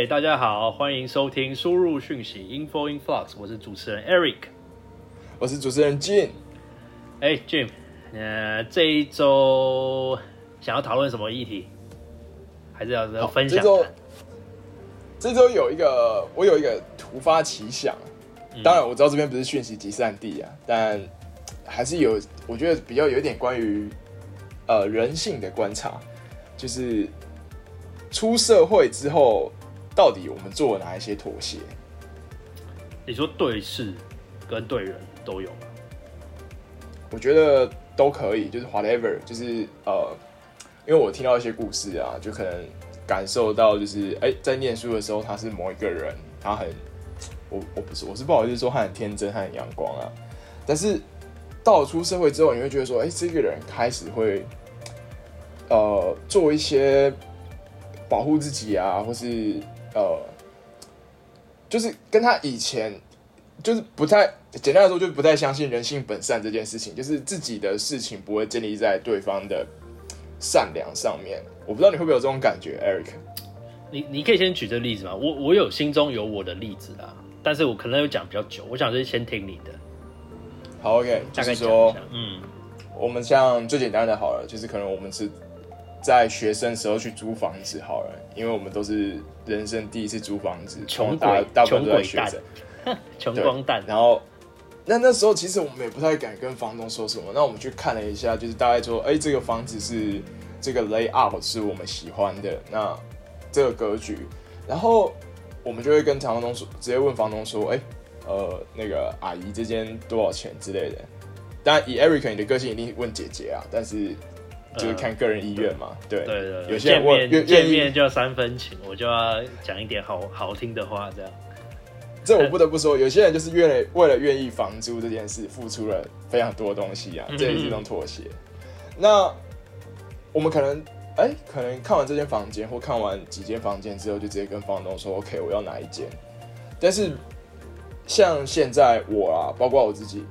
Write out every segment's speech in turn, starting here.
哎，大家好，欢迎收听输入讯息 Info in Flux，我是主持人 Eric，我是主持人 Jim。哎，Jim，呃，这一周想要讨论什么议题？还是要要分享？这周这周有一个，我有一个突发奇想。当然我知道这边不是讯息集散地啊，但还是有，我觉得比较有一点关于呃人性的观察，就是出社会之后。到底我们做了哪一些妥协？你说对事跟对人都有吗？我觉得都可以，就是 whatever，就是呃，因为我听到一些故事啊，就可能感受到，就是哎，在念书的时候他是某一个人，他很，我我不是我是不好意思说他很天真，他很阳光啊，但是到了出社会之后，你会觉得说，哎，这个人开始会呃做一些保护自己啊，或是。呃，就是跟他以前就是不太简单来说，就是不太相信人性本善这件事情，就是自己的事情不会建立在对方的善良上面。我不知道你会不会有这种感觉，Eric？你你可以先举这个例子吗？我我有心中有我的例子啦，但是我可能有讲比较久，我想是先听你的。好，OK，就是说，嗯，我们像最简单的好了，就是可能我们是。在学生时候去租房子好了，因为我们都是人生第一次租房子，穷大大部分都在学生，穷光蛋。然后那那时候其实我们也不太敢跟房东说什么。那我们去看了一下，就是大概说，哎，这个房子是这个 layout 是我们喜欢的，那这个格局，然后我们就会跟房东说，直接问房东说，哎，呃，那个阿姨这间多少钱之类的。当然以 Eric 你的个性一定问姐姐啊，但是。就是看个人意愿嘛，对对对，有些人见面就要三分情，我就要讲一点好好听的话，这样。这我不得不说，有些人就是为了为了愿意房租这件事，付出了非常多东西啊，这也是一种妥协。那我们可能哎，可能看完这间房间或看完几间房间之后，就直接跟房东说：“OK，我要哪一间。”但是像现在我啊，包括我自己，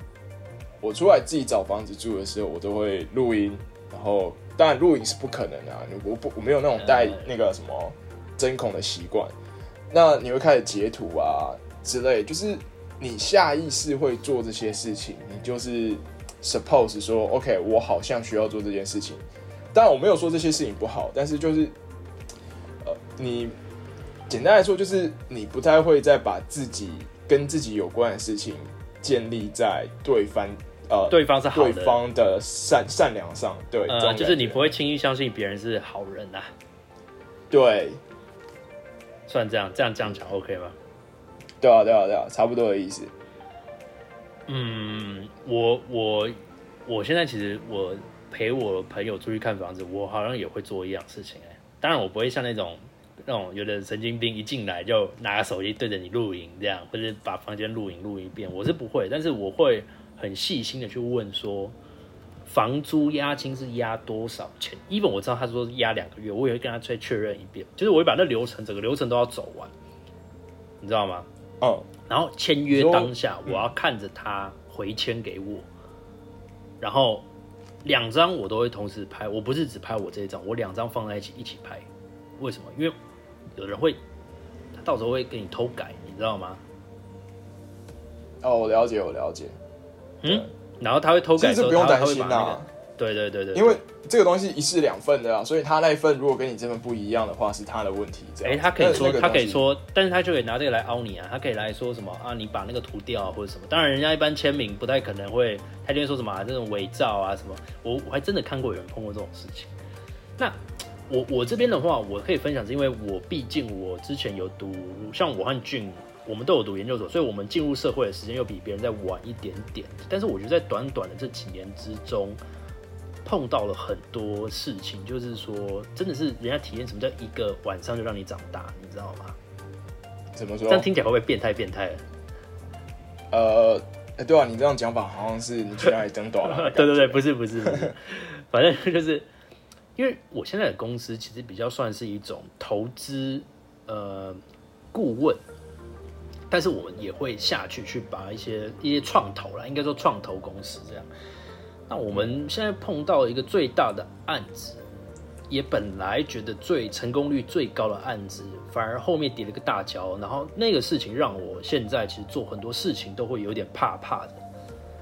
我出来自己找房子住的时候，我都会录音。然后，当然录影是不可能的，我不我没有那种带那个什么针孔的习惯。那你会开始截图啊之类，就是你下意识会做这些事情，你就是 suppose 说，OK，我好像需要做这件事情。当然我没有说这些事情不好，但是就是呃，你简单来说就是你不太会再把自己跟自己有关的事情建立在对方。呃，对方是好的，对方的善善良上，对，呃，就是你不会轻易相信别人是好人呐。对，算这样，这样这样讲 OK 吗？对啊，对啊，对啊，差不多的意思。嗯，我我我现在其实我陪我朋友出去看房子，我好像也会做一样事情哎。当然，我不会像那种那种有的神经病一进来就拿个手机对着你录影这样，或者把房间录影录一遍，我是不会，但是我会。很细心的去问说，房租押金是押多少钱？even 我知道他说押两个月，我也会跟他再确认一遍，就是我会把那流程整个流程都要走完，你知道吗？哦，然后签约当下，我要看着他回签给我，然后两张我都会同时拍，我不是只拍我这一张，我两张放在一起一起拍。为什么？因为有人会，他到时候会给你偷改，你知道吗？哦，我了解，我了解。嗯，然后他会偷改，这不用担心呐。对对对对，因为这个东西一式两份的啊，所以他那一份如果跟你这份不一样的话，是他的问题。哎，他可以说，他可以说，但是他就可以拿这个来凹你啊，他可以来说什么啊？你把那个涂掉或者什么？当然，人家一般签名不太可能会，他就会说什么啊这种伪造啊什么。我我还真的看过有人碰过这种事情。那我我这边的话，我可以分享，是因为我毕竟我之前有读，像我和俊。我们都有读研究所，所以我们进入社会的时间又比别人再晚一点点。但是我觉得在短短的这几年之中，碰到了很多事情，就是说，真的是人家体验什么叫一个晚上就让你长大，你知道吗？怎么说？这样听起来会不会变态？变态？呃，对啊，你这样讲法好像是你去哪里争短了？对对对，不是不是不是，反正就是因为我现在的公司其实比较算是一种投资呃顾问。但是我们也会下去去把一些一些创投啦，应该说创投公司这样。那我们现在碰到一个最大的案子，也本来觉得最成功率最高的案子，反而后面跌了个大跤，然后那个事情让我现在其实做很多事情都会有点怕怕的。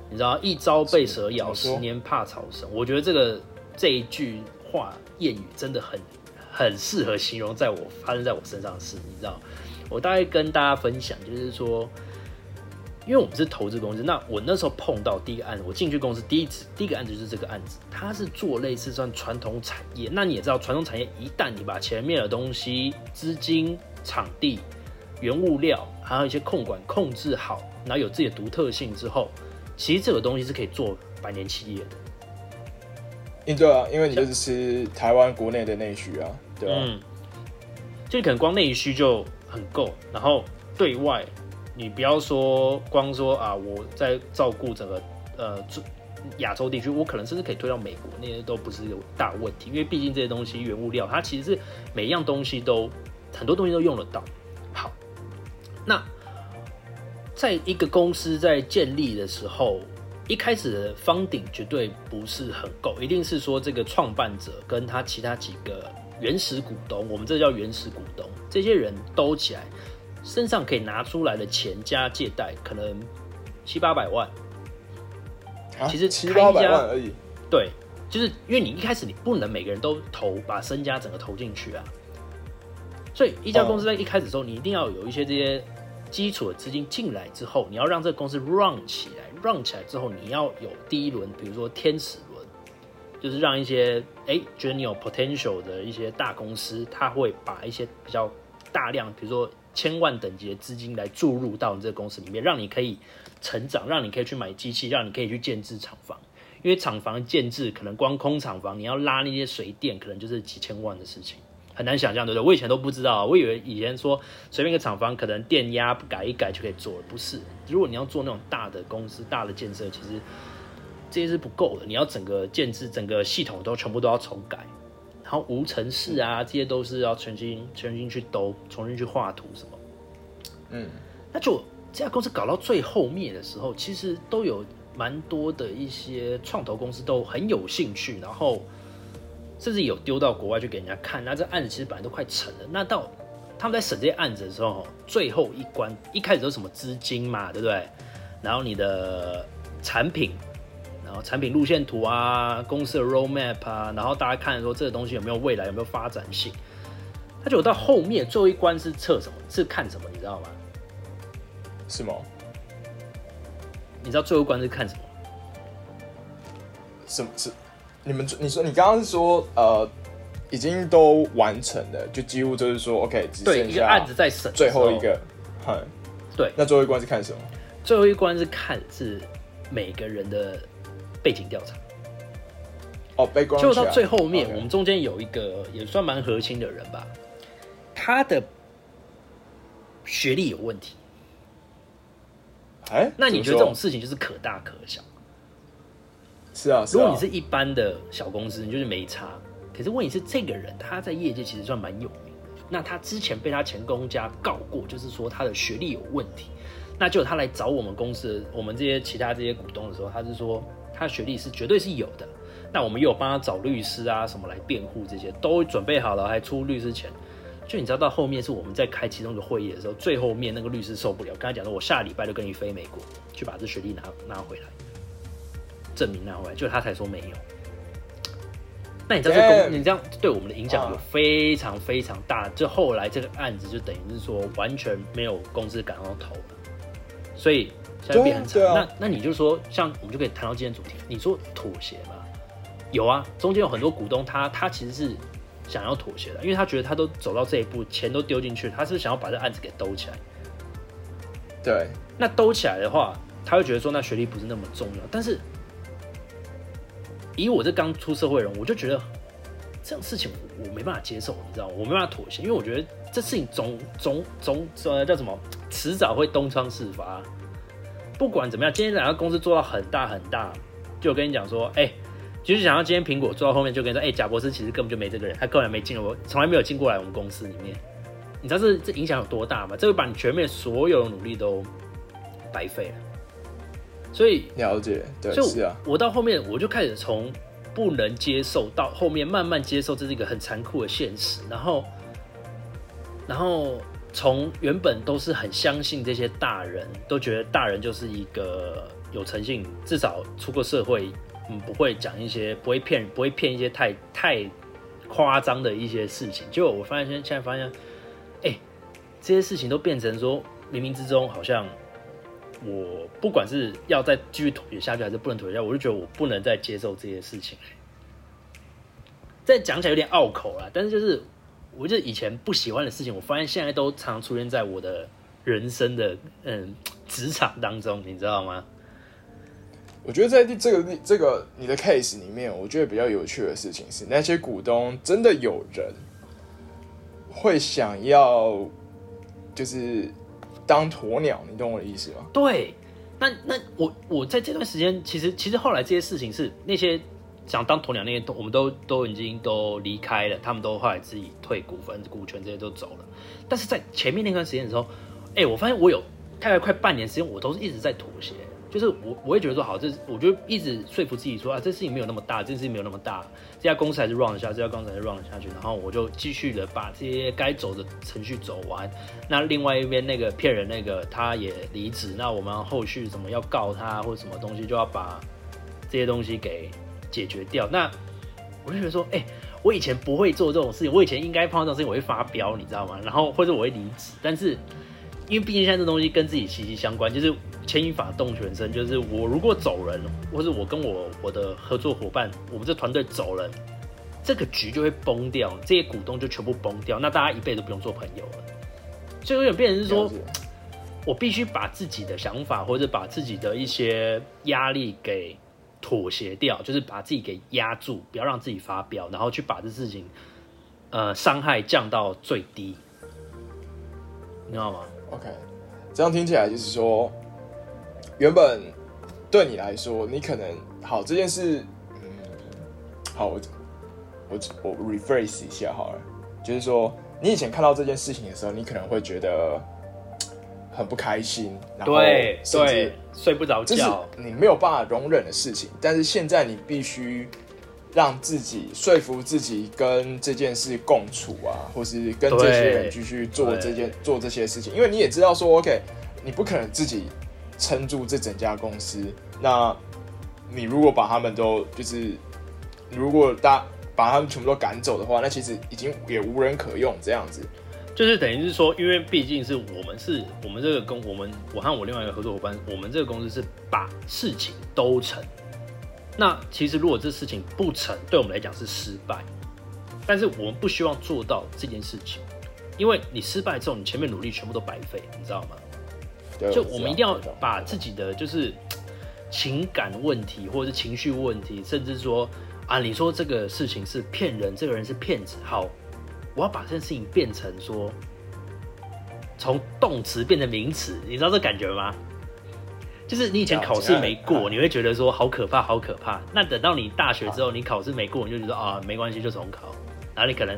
你知道，一朝被蛇咬，十年怕草绳。我觉得这个这一句话谚语真的很很适合形容在我发生在我身上的事。你知道，我大概跟大家分享，就是说。因为我们是投资公司，那我那时候碰到第一个案子，我进去公司第一次第一个案子就是这个案子，它是做类似算传统产业。那你也知道，传统产业一旦你把前面的东西、资金、场地、原物料，还有一些控管控制好，然后有自己的独特性之后，其实这个东西是可以做百年企业的。嗯，对啊，因为你就是吃台湾国内的内需啊，对啊？嗯，就可能光内需就很够，然后对外。你不要说光说啊，我在照顾整个呃亚洲地区，我可能甚至可以推到美国，那些都不是有大问题，因为毕竟这些东西原物料，它其实是每一样东西都很多东西都用得到。好，那在一个公司在建立的时候，一开始的方顶绝对不是很够，一定是说这个创办者跟他其他几个原始股东，我们这叫原始股东，这些人兜起来。身上可以拿出来的钱加借贷，可能七八百万。其实七八百万而已。对，就是因为你一开始你不能每个人都投，把身家整个投进去啊。所以一家公司在一开始的时候，你一定要有一些这些基础的资金进来之后，你要让这个公司 run 起来，run 起来之后，你要有第一轮，比如说天使轮，就是让一些哎觉得你有 potential 的一些大公司，他会把一些比较大量，比如说。千万等级的资金来注入到你这个公司里面，让你可以成长，让你可以去买机器，让你可以去建制厂房。因为厂房建制可能光空厂房，你要拉那些水电，可能就是几千万的事情，很难想象，对不对？我以前都不知道，我以为以前说随便一个厂房，可能电压改一改就可以做了，不是。如果你要做那种大的公司、大的建设，其实这些是不够的，你要整个建制、整个系统都全部都要重改。然后无尘室啊，这些都是要重新、重新去兜、重新去画图什么。嗯，那就这家公司搞到最后面的时候，其实都有蛮多的一些创投公司都很有兴趣，然后甚至有丢到国外去给人家看。那这案子其实本来都快成了，那到他们在审这些案子的时候，最后一关一开始都什么资金嘛，对不对？然后你的产品。然后产品路线图啊，公司的 roadmap 啊，然后大家看说这个东西有没有未来，有没有发展性。他就到后面最后一关是测什么？是看什么？你知道吗？是吗？你知道最后一关是看什么？什么是？你们你说你刚刚是说呃，已经都完成了，就几乎就是说 OK，只剩下案子在审最后一个。嗨，对。那最后一关是看什么？最后一关是看是每个人的。背景调查哦，背就到最后面，我们中间有一个也算蛮核心的人吧，他的学历有问题。哎，那你觉得这种事情就是可大可小？是啊，如果你是一般的小公司，你就是没差。可是问题是，这个人他在业界其实算蛮有名的。那他之前被他前公家告过，就是说他的学历有问题。那就他来找我们公司，我们这些其他这些股东的时候，他是说。他学历是绝对是有的，那我们又有帮他找律师啊什么来辩护，这些都准备好了，还出律师钱。就你知道到后面是我们在开其中一个会议的时候，最后面那个律师受不了，跟他讲说：“我下礼拜就跟你飞美国，去把这学历拿拿回来，证明拿回来。”就他才说没有。那你知道这公，你这样对我们的影响有非常非常大。就后来这个案子就等于是说完全没有公司敢要投了，所以。在变很长，那那你就说，像我们就可以谈到今天主题。你说妥协吗？有啊，中间有很多股东，他他其实是想要妥协的，因为他觉得他都走到这一步，钱都丢进去，他是想要把这案子给兜起来。对，那兜起来的话，他会觉得说，那学历不是那么重要。但是以我这刚出社会人，我就觉得这种事情我没办法接受，你知道吗？我没办法妥协，因为我觉得这事情总总总呃叫什么，迟早会东窗事发。不管怎么样，今天两个公司做到很大很大，就跟你讲说，哎，其实想要今天苹果做到后面，就跟你说，哎，贾博士其实根本就没这个人，他根本没进我，从来没有进过来我们公司里面。你知道这这影响有多大吗？这会把你全面所有的努力都白费了。所以了解，对，是啊。我到后面我就开始从不能接受，到后面慢慢接受这是一个很残酷的现实，然后，然后从原本都是很相信这些大人，都觉得大人就是一个有诚信，至少出过社会，嗯，不会讲一些不会骗，不会骗一些太太夸张的一些事情。结果我发现现现在发现，哎，这些事情都变成说冥冥之中好像。我不管是要再继续妥协下去，还是不能妥协下去，我就觉得我不能再接受这些事情。再讲起来有点拗口了，但是就是，我就以前不喜欢的事情，我发现现在都常出现在我的人生的嗯职场当中，你知道吗？我觉得在这个这个你的 case 里面，我觉得比较有趣的事情是，那些股东真的有人会想要，就是。当鸵鸟，你懂我的意思吗？对，那那我我在这段时间，其实其实后来这些事情是那些想当鸵鸟那些都我们都都已经都离开了，他们都后来自己退股份、股权这些都走了。但是在前面那段时间的时候，哎，我发现我有大概快半年时间，我都是一直在妥协。就是我，我会觉得说好，这我就一直说服自己说啊，这事情没有那么大，这事情没有那么大，这家公司还是 run 下，这家公司还是 run 下去，然后我就继续的把这些该走的程序走完。那另外一边那个骗人那个他也离职，那我们后续什么要告他或者什么东西，就要把这些东西给解决掉。那我就觉得说，哎，我以前不会做这种事情，我以前应该碰到这种事情我会发飙，你知道吗？然后或者我会离职，但是因为毕竟现在这东西跟自己息息相关，就是。牵一发动全身，就是我如果走人，或者我跟我我的合作伙伴，我们这团队走人，这个局就会崩掉，这些股东就全部崩掉，那大家一辈子都不用做朋友了。所以有点变成是说，我必须把自己的想法或者把自己的一些压力给妥协掉，就是把自己给压住，不要让自己发飙，然后去把这事情呃伤害降到最低，你知道吗？OK，这样听起来就是说。原本对你来说，你可能好这件事，嗯，好，我我我 rephrase 一下好了，就是说，你以前看到这件事情的时候，你可能会觉得很不开心，然后甚至睡不着觉，你没有办法容忍的事情。但是现在你必须让自己说服自己跟这件事共处啊，或是跟这些人继续做这件做这些事情，因为你也知道说，OK，你不可能自己。撑住这整家公司，那你如果把他们都就是，如果大把他们全部都赶走的话，那其实已经也无人可用这样子。就是等于是说，因为毕竟是我们是我们这个公，我们我和我另外一个合作伙伴，我们这个公司是把事情都成。那其实如果这事情不成，对我们来讲是失败。但是我们不希望做到这件事情，因为你失败之后，你前面努力全部都白费，你知道吗？就我们一定要把自己的就是情感问题，或者是情绪问题，甚至说啊，你说这个事情是骗人，这个人是骗子，好，我要把这件事情变成说，从动词变成名词，你知道这感觉吗？就是你以前考试没过，你会觉得说好可怕，好可怕。那等到你大学之后，你考试没过，你就觉得啊，没关系，就重考。然后你可能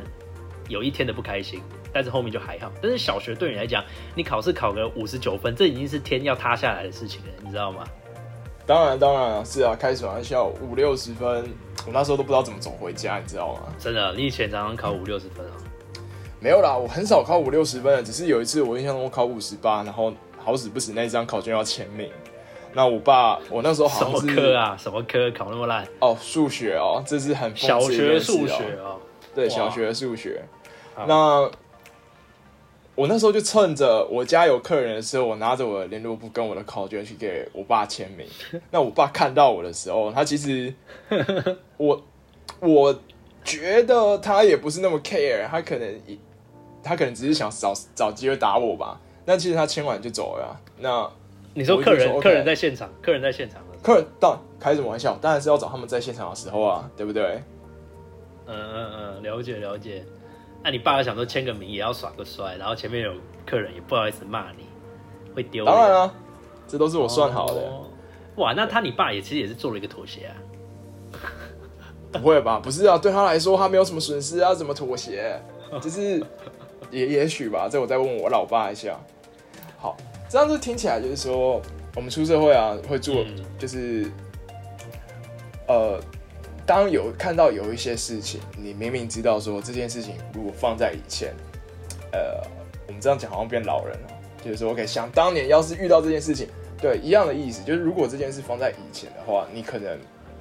有一天的不开心。但是后面就还好，但是小学对你来讲，你考试考个五十九分，这已经是天要塌下来的事情了，你知道吗？当然，当然是啊，开始玩笑五六十分，我那时候都不知道怎么走回家，你知道吗？真的，你以前常常考五六十分啊？没有啦，我很少考五六十分的，只是有一次我印象中我考五十八，然后好死不死那一张考卷要签名，那我爸我那时候好像什么科啊？什么科考那么烂？哦，数学哦，这是很小学数学哦，对，小学数学，那。我那时候就趁着我家有客人的时候，我拿着我的联络簿跟我的考卷去给我爸签名。那我爸看到我的时候，他其实 我我觉得他也不是那么 care，他可能他可能只是想找找机会打我吧。那其实他签完就走了。那你说客人客人在现场，客人在现场客人到开什么玩笑？当然是要找他们在现场的时候啊，对不对？嗯嗯嗯，了解了解。那你爸爸想说签个名也要耍个帅，然后前面有客人也不好意思骂你，会丢。当然啊，这都是我算好的。哇，那他你爸也其实也是做了一个妥协啊？不会吧？不是啊，对他来说他没有什么损失啊，怎么妥协？就是 也也许吧，这我再问我老爸一下。好，这样子听起来就是说，我们出社会啊，会做就是呃。当有看到有一些事情，你明明知道说这件事情如果放在以前，呃，我们这样讲好像变老人了，就是说，OK，想当年要是遇到这件事情，对，一样的意思，就是如果这件事放在以前的话，你可能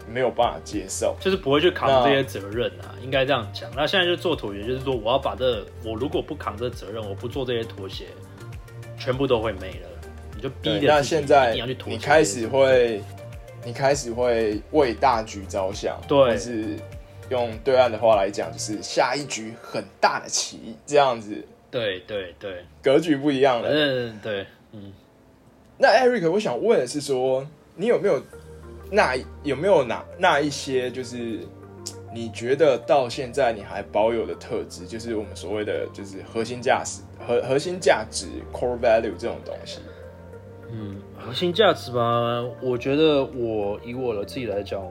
没有办法接受，就是不会去扛这些责任啊，应该这样讲。那现在就做妥协，就是说我要把这，我如果不扛这责任，我不做这些妥协，全部都会没了，你就逼着那现在你要去妥协，你开始会。你开始会为大局着想，对，是用对岸的话来讲，就是下一局很大的棋，这样子。对对对，格局不一样了。嗯，对，嗯。那 Eric，我想问的是说，你有没有那有没有哪那一些，就是你觉得到现在你还保有的特质，就是我们所谓的就是核心价值核核心价值 core value 这种东西。嗯，核心价值吧，我觉得我以我的自己来讲，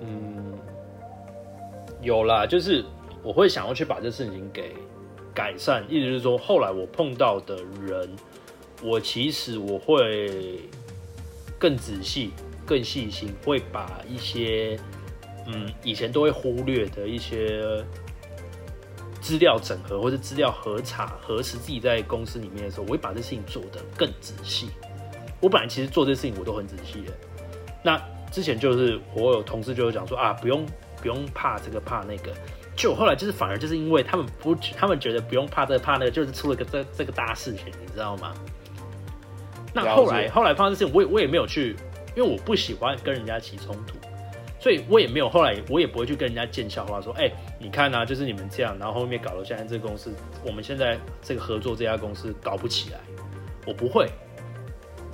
嗯，有啦，就是我会想要去把这事情给改善，意思是说，后来我碰到的人，我其实我会更仔细、更细心，会把一些嗯以前都会忽略的一些资料整合或者资料核查核实自己在公司里面的时候，我会把这事情做得更仔细。我本来其实做这事情我都很仔细的，那之前就是我有同事就有讲说啊，不用不用怕这个怕那个，就后来就是反而就是因为他们不，他们觉得不用怕这个怕那个，就是出了个这这个大事情，你知道吗？那后来后来发生事情，我也我也没有去，因为我不喜欢跟人家起冲突，所以我也没有后来我也不会去跟人家见笑话，说哎，你看啊，就是你们这样，然后后面搞到现在这个公司，我们现在这个合作这家公司搞不起来，我不会。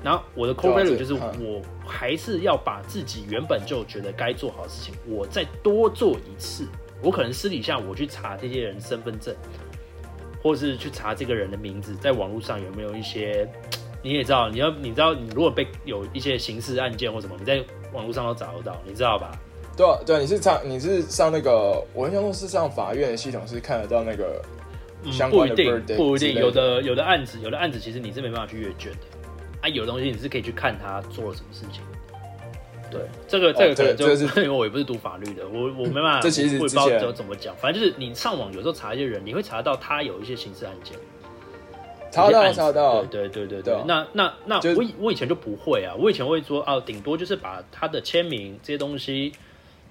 然后我的 core value 就是我还是要把自己原本就觉得该做好的事情，我再多做一次。我可能私底下我去查这些人身份证，或是去查这个人的名字，在网络上有没有一些，你也知道，你要你知道，你如果被有一些刑事案件或什么，你在网络上都找得到，你知道吧？对对，你是上你是上那个，我印象中是上法院的系统是看得到那个相关的。不一定，不一定，有的有的案子，有的案子其实你是没办法去阅卷的。啊，有东西你是可以去看他做了什么事情。对，这个这个可能就是，因为我也不是读法律的，我我没办法，这其实不知道怎么讲。反正就是你上网有时候查一些人，你会查到他有一些刑事案件。查到查到，对对对对对。那那那我我以前就不会啊，我以前会说啊，顶多就是把他的签名这些东西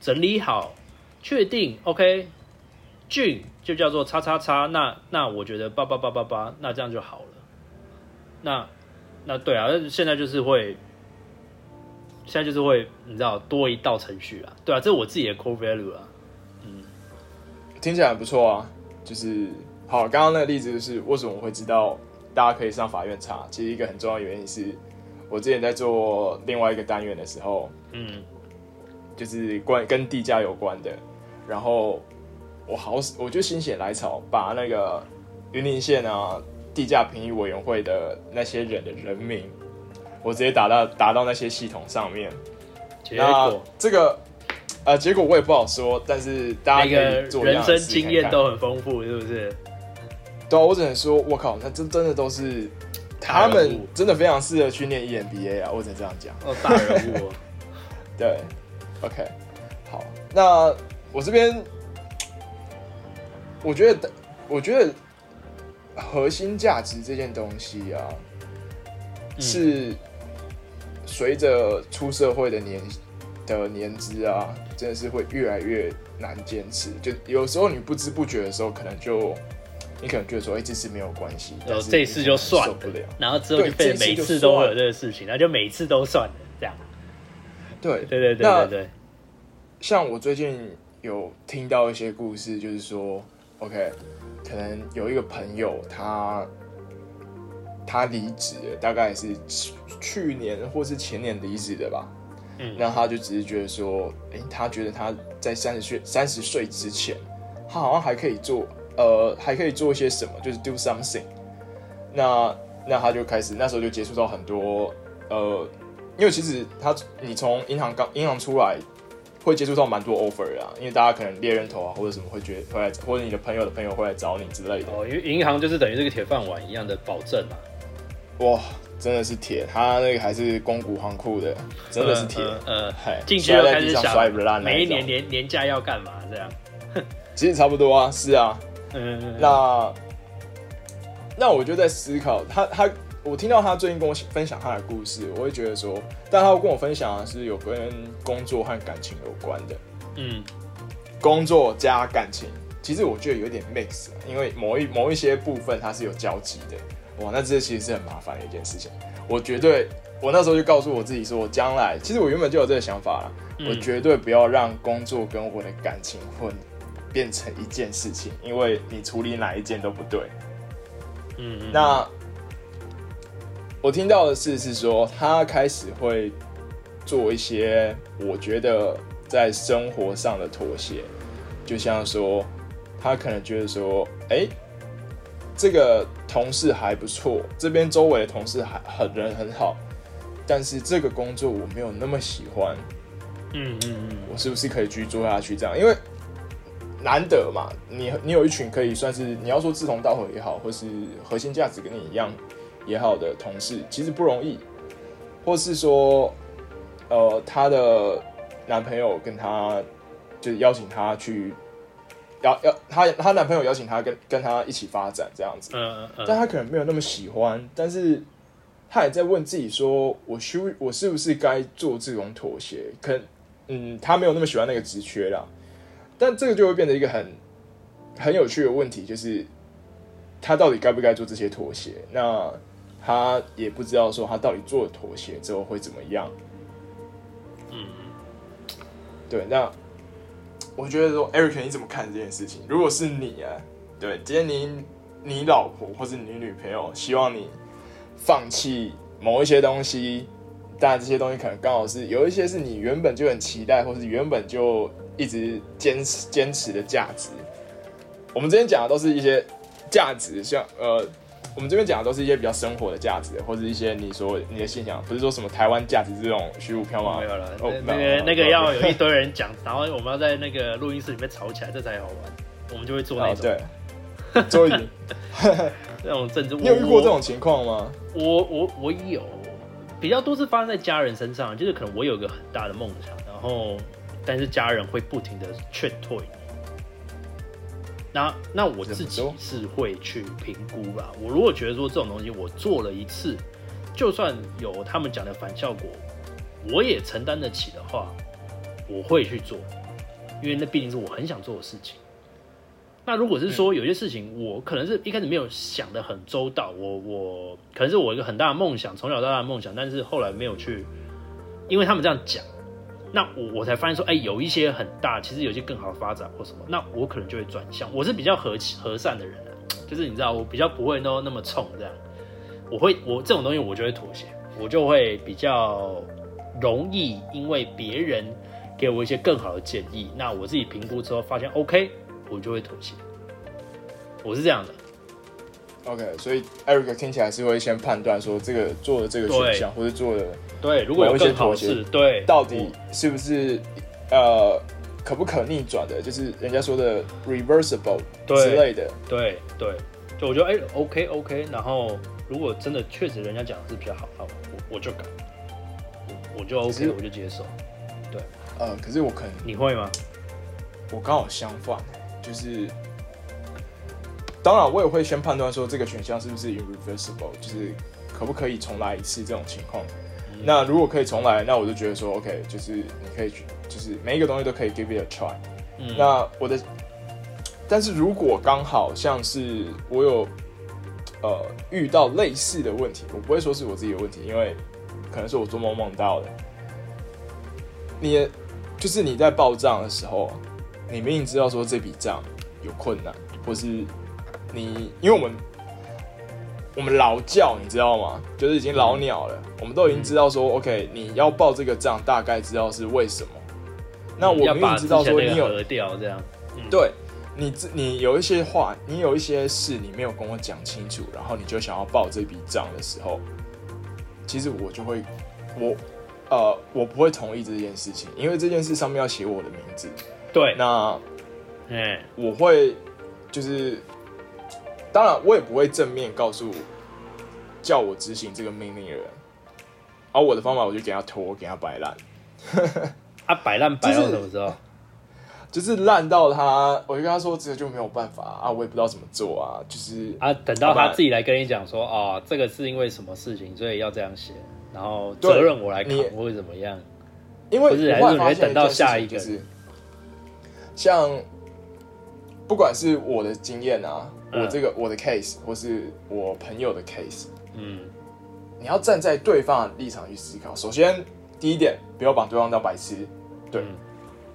整理好，确定 OK，俊就叫做叉叉叉，那那我觉得八八八八八，那这样就好了。那。那对啊，现在就是会，现在就是会，你知道多一道程序啊，对啊，这是我自己的 core value 啊，嗯，听起来不错啊，就是好，刚刚那个例子就是为什么我会知道大家可以上法院查，其实一个很重要的原因是我之前在做另外一个单元的时候，嗯，就是关跟地价有关的，然后我好我就心血来潮把那个云林县啊。地价评议委员会的那些人的人名，我直接打到打到那些系统上面。结果这个呃，结果我也不好说，但是大家可以做人生经验都很丰富，是不是？对啊，我只能说，我靠，那真真的都是他们真的非常适合去念 EMBA 啊！我只能这样讲。哦，大人物。对，OK，好，那我这边，我觉得，我觉得。核心价值这件东西啊，是随着出社会的年的年资啊，真的是会越来越难坚持。就有时候你不知不觉的时候，可能就你可能觉得说，哎，这次没有关系，然后这次就算了，然后之后就变每次都会有这个事情，那就每次都算了，这样。对对对对对对。像我最近有听到一些故事，就是说，OK。可能有一个朋友，他他离职，大概是去年或是前年离职的吧。嗯，那他就只是觉得说，哎，他觉得他在三十岁三十岁之前，他好像还可以做，呃，还可以做一些什么，就是 do something。那那他就开始那时候就接触到很多，呃，因为其实他你从银行刚银行出来。会接触到蛮多 offer 啊，因为大家可能猎人头啊，或者什么会觉得会来，或者你的朋友的朋友会来找你之类的。哦，因为银行就是等于这个铁饭碗一样的保证嘛。哇，真的是铁，他那个还是公股行库的，真的是铁。呃，嗨进去就开始摔在地上摔不烂想，每一年年年假要干嘛这样？其实差不多啊，是啊。嗯，那那我就在思考，他他我听到他最近跟我分享他的故事，我会觉得说，但他跟我分享的是有跟工作和感情有关的，嗯。工作加感情，其实我觉得有点 mix，因为某一某一些部分它是有交集的，哇，那这其实是很麻烦的一件事情。我绝对，我那时候就告诉我自己说，我将来其实我原本就有这个想法了，嗯。我绝对不要让工作跟我的感情混变成一件事情，因为你处理哪一件都不对。嗯嗯，那我听到的是是说，他开始会做一些我觉得在生活上的妥协，就像说，他可能觉得说，哎、这个同事还不错，这边周围的同事还很人很好，但是这个工作我没有那么喜欢，嗯嗯嗯，我是不是可以继续做下去？这样，因为难得嘛，你你有一群可以算是你要说志同道合也好，或是核心价值跟你一样也好的同事，其实不容易，或是说，呃，她的男朋友跟她就是邀请她去，邀邀她她男朋友邀请她跟跟她一起发展这样子，嗯嗯但她可能没有那么喜欢，但是她也在问自己说，我需我是不是该做这种妥协？可能嗯，她没有那么喜欢那个职缺啦，但这个就会变得一个很很有趣的问题，就是她到底该不该做这些妥协？那她也不知道说他到底做了妥协之后会怎么样。嗯，对，那我觉得说，Eric 你怎么看这件事情？如果是你啊，对，今天你你老婆或是你女朋友希望你放弃某一些东西，当然这些东西可能刚好是有一些是你原本就很期待，或是原本就一直坚持坚持的价值。我们之前讲的都是一些价值，像呃。我们这边讲的都是一些比较生活的价值，或者一些你说你的信仰，不是说什么台湾价值这种虚无缥缈。没有了，哦那那个那个要有一堆人讲，然后我们要在那个录音室里面吵起来，这才好玩。我们就会做那哦，种对，周怡，那种政治。你有遇过这种情况吗？我我我有，比较多是发生在家人身上，就是可能我有一个很大的梦想，然后但是家人会不停的劝退你。那那我自己是会去评估吧。我如果觉得说这种东西我做了一次，就算有他们讲的反效果，我也承担得起的话，我会去做，因为那毕竟是我很想做的事情。那如果是说有些事情我可能是一开始没有想的很周到，我我可能是我一个很大的梦想，从小到大的梦想，但是后来没有去，因为他们这样讲，那我我才发现说，哎、有一些很大，其实有些更好的发展或什么，那我可能就会转向。我是比较和气和善的人啊，就是你知道，我比较不会都那么冲这样，我会我这种东西我就会妥协，我就会比较容易因为别人给我一些更好的建议，那我自己评估之后发现 OK，我就会妥协。我是这样的，OK，所以 Eric 听起来是会先判断说这个做的这个选项，或者做的对，如果有一些更好的妥协事，对，到底是不是呃可不可逆转的，就是人家说的 reversible 之类的。对对，就我觉得哎、OK OK，然后如果真的确实人家讲的是比较好，好我我就改，我我就 OK，我就接受。对呃，可是我可能你会吗？我刚好相反，就是当然我也会先判断说这个选项是不是 irreversible，就是可不可以重来一次这种情况。嗯那如果可以重来，那我就觉得说 OK，就是你可以去，就是每一个东西都可以 give it a try。嗯那我的，但是如果刚好像是我有呃遇到类似的问题，我不会说是我自己的问题，因为可能是我做梦梦到的。你就是你在报账的时候，你明明知道说这笔账有困难，或是你因为我们我们老教你知道吗？就是已经老鸟了，我们都已经知道说、OK，你要报这个账，大概知道是为什么。那我明明知道说你有掉这样，对你自你有一些话，你有一些事你没有跟我讲清楚，然后你就想要报这笔账的时候，其实我就会我呃我不会同意这件事情，因为这件事上面要写我的名字，对，那哎，我会就是当然我也不会正面告诉叫我执行这个命令的人，而我的方法我就给他拖，给他摆烂。啊，摆烂 摆到什么时候？就是烂到他，我就跟他说这个就没有办法啊，我也不知道怎么做啊，就是啊，等到他自己来跟你讲说，哦，这个是因为什么事情，所以要这样写，然后责任我来扛，或者怎么样？因为不是，还是会等到下一个，像不管是我的经验啊，我这个我的 case，或是我朋友的 case，嗯，你要站在对方的立场去思考。首先，第一点，不要把对方当白痴，对。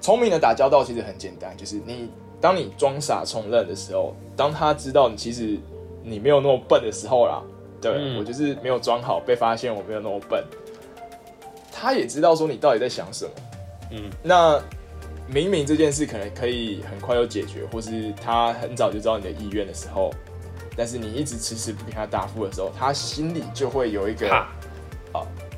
聪明的打交道其实很简单，就是你当你装傻充愣的时候，当他知道你其实你没有那么笨的时候啦，对我就是没有装好被发现我没有那么笨，他也知道说你到底在想什么，嗯，那明明这件事可能可以很快就解决，或是他很早就知道你的意愿的时候，但是你一直迟迟不给他答复的时候，他心里就会有一个啊，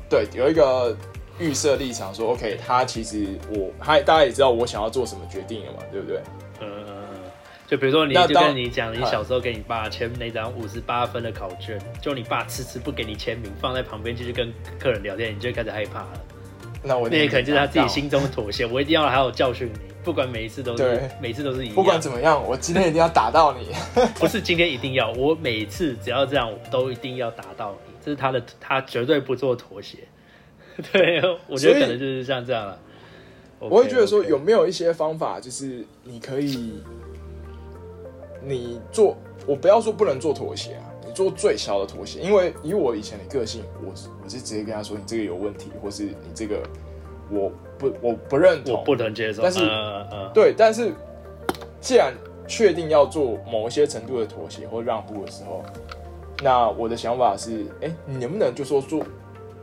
对，有一个。预设立场说，OK，他其实我，他大家也知道我想要做什么决定了嘛，对不对？嗯嗯嗯。就比如说，你就跟你讲，你小时候给你爸签那张五十八分的考卷，就你爸迟迟不给你签名，放在旁边继续跟客人聊天，你就开始害怕了。那我那也可能就是他自己心中的妥协。我一定要好好教训你，不管每一次都是，每次都是一样。不管怎么样，我今天一定要打到你。不是今天一定要，我每次只要这样，我都一定要打到你。这是他的，他绝对不做妥协。对，我觉得可能就是像这样了。我会觉得说，有没有一些方法，就是你可以，你做，我不要说不能做妥协啊，你做最小的妥协。因为以我以前的个性，我我是直接跟他说，你这个有问题，或是你这个我不我不认同，我不能接受。但是，对，但是既然确定要做某一些程度的妥协或让步的时候，那我的想法是，哎，你能不能就说做？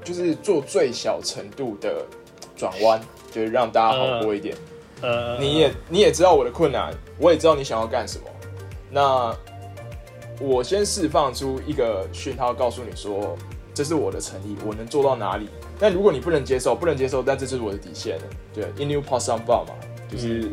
就是做最小程度的转弯，就是让大家好过一点。呃，你也你也知道我的困难，我也知道你想要干什么。那我先释放出一个讯号，告诉你说，这是我的诚意，我能做到哪里。但如果你不能接受，不能接受，但这就是我的底线了。对，in new pass on bar 嘛，就是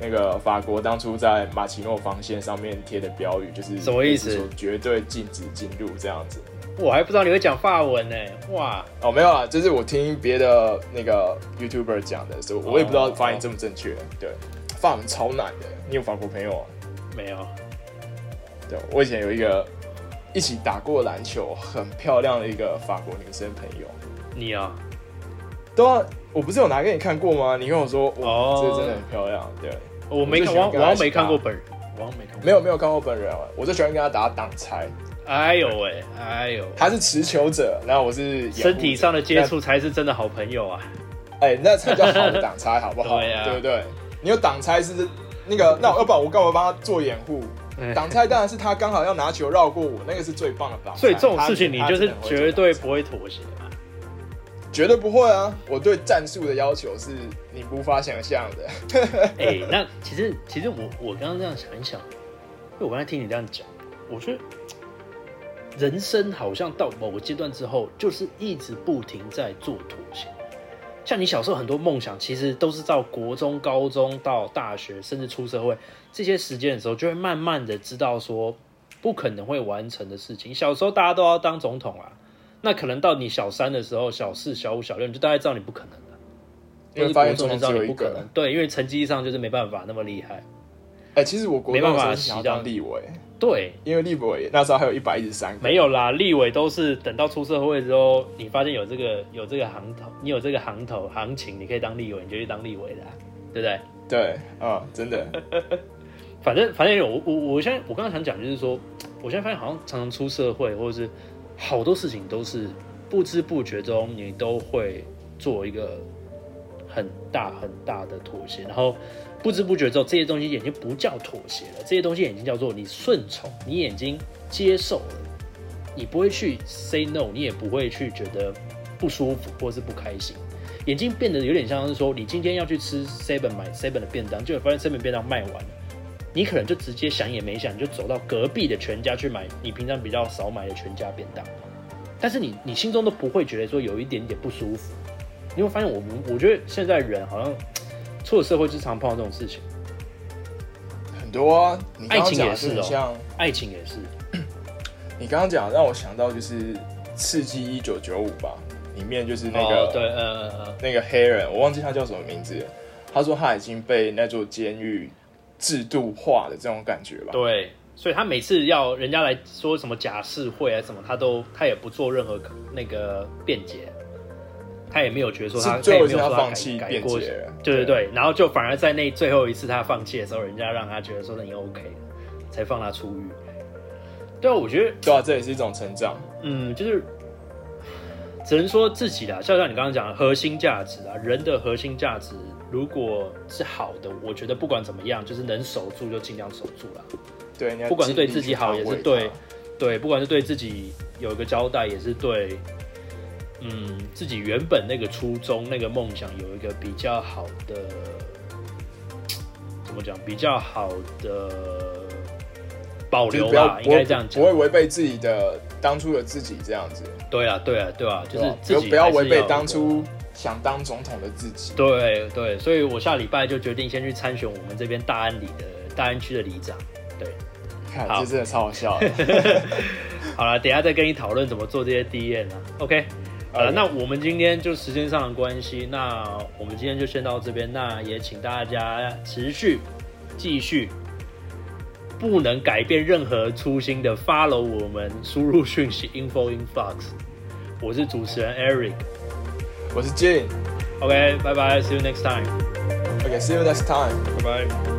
那个法国当初在马奇诺防线上面贴的标语，就是什么意思？绝对禁止进入这样子。我还不知道你会讲法文呢，哇！哦，没有啊，就是我听别的那个 YouTuber 讲的，所以我也不知道发音正不正确。对，法文超难的，你有法国朋友啊？没有。对，我以前有一个一起打过篮球、很漂亮的一个法国女生朋友。你啊？对啊，我不是有拿给你看过吗？你跟我说，哇，这真的很漂亮。对，我没看，我我没看过本人，我没看，没有没有看过本人啊。我就喜欢跟他打挡拆。哎呦喂，哎呦，他是持球者，然后我是身体上的接触才是真的好朋友啊！哎，那才叫好的挡拆，好不好？对不对？你有挡拆是那个，那要不然我干嘛帮他做掩护？挡拆当然是他刚好要拿球绕过我，那个是最棒的挡。所以这种事情你就是绝对不会妥协嘛？绝对不会啊！我对战术的要求是你无法想象的。哎，那其实其实我我刚刚这样想一想，因为我刚才听你这样讲，我觉得。人生好像到某个阶段之后，就是一直不停在做妥协。像你小时候很多梦想，其实都是到国中、高中到大学，甚至出社会这些时间的时候，就会慢慢的知道说不可能会完成的事情。小时候大家都要当总统啊，那可能到你小三的时候、小四、小五、小六，你就大概知道你不可能了。因为发现总统只有一个，对，因为成绩上就是没办法那么厉害。哎，其实我国没办法想当立委。对，因为立委那时候还有一百一十三，没有啦。立委都是等到出社会之后，你发现有这个有这个行头，你有这个行头行情，你可以当立委，你就去当立委的，对不对？对，啊，真的。反正反正我我我现在我刚刚想讲就是说，我现在发现好像常常出社会，或者是好多事情都是不知不觉中你都会做一个很大很大的妥协，然后。不知不觉之后，这些东西已经不叫妥协了，这些东西已经叫做你顺从，你眼睛接受了，你不会去 say no，你也不会去觉得不舒服或是不开心，眼睛变得有点像是说，你今天要去吃 seven 买 seven 的便当，就会发现 seven 便当卖完了，你可能就直接想也没想，你就走到隔壁的全家去买你平常比较少买的全家便当，但是你你心中都不会觉得说有一点点不舒服，你会发现我们我觉得现在人好像。出了社会，就常碰到这种事情，很多啊。爱情也是哦，像爱情也是。你刚刚讲让我想到，就是刺激一九九五》吧，里面就是那个对，呃呃，那个黑人，我忘记他叫什么名字。他说他已经被那座监狱制度化的这种感觉吧。对，所以他每次要人家来说什么假释会啊什么，他都他也不做任何那个辩解，他也没有觉得说他最后一次他放弃改过，对对对，然后就反而在那最后一次他放弃的时候，人家让他觉得说你 OK，才放他出狱。对啊，我觉得对啊，这也是一种成长。嗯，就是只能说自己啦，就像你刚刚讲的核心价值啊，人的核心价值。如果是好的，我觉得不管怎么样，就是能守住就尽量守住了。对，不管是对自己好，也是对，对，不管是对自己有一个交代，也是对，嗯，自己原本那个初衷、那个梦想有一个比较好的，怎么讲？比较好的保留吧，应该这样讲，不会违背自己的当初的自己这样子。对啊，对啊，对啊，就是自己不要违背当初。想当总统的自己，对对，所以我下礼拜就决定先去参选我们这边大安里的大安区的里长。对，看这真的超好笑。好了，等下再跟你讨论怎么做这些 D N 啊。OK，呃，那我们今天就时间上的关系，那我们今天就先到这边。那也请大家持续继续，不能改变任何初心的 follow 我们，输入讯息 info influx。我是主持人 Eric。我是 Jane。OK，拜拜，See you next time。OK，See you next time。拜拜。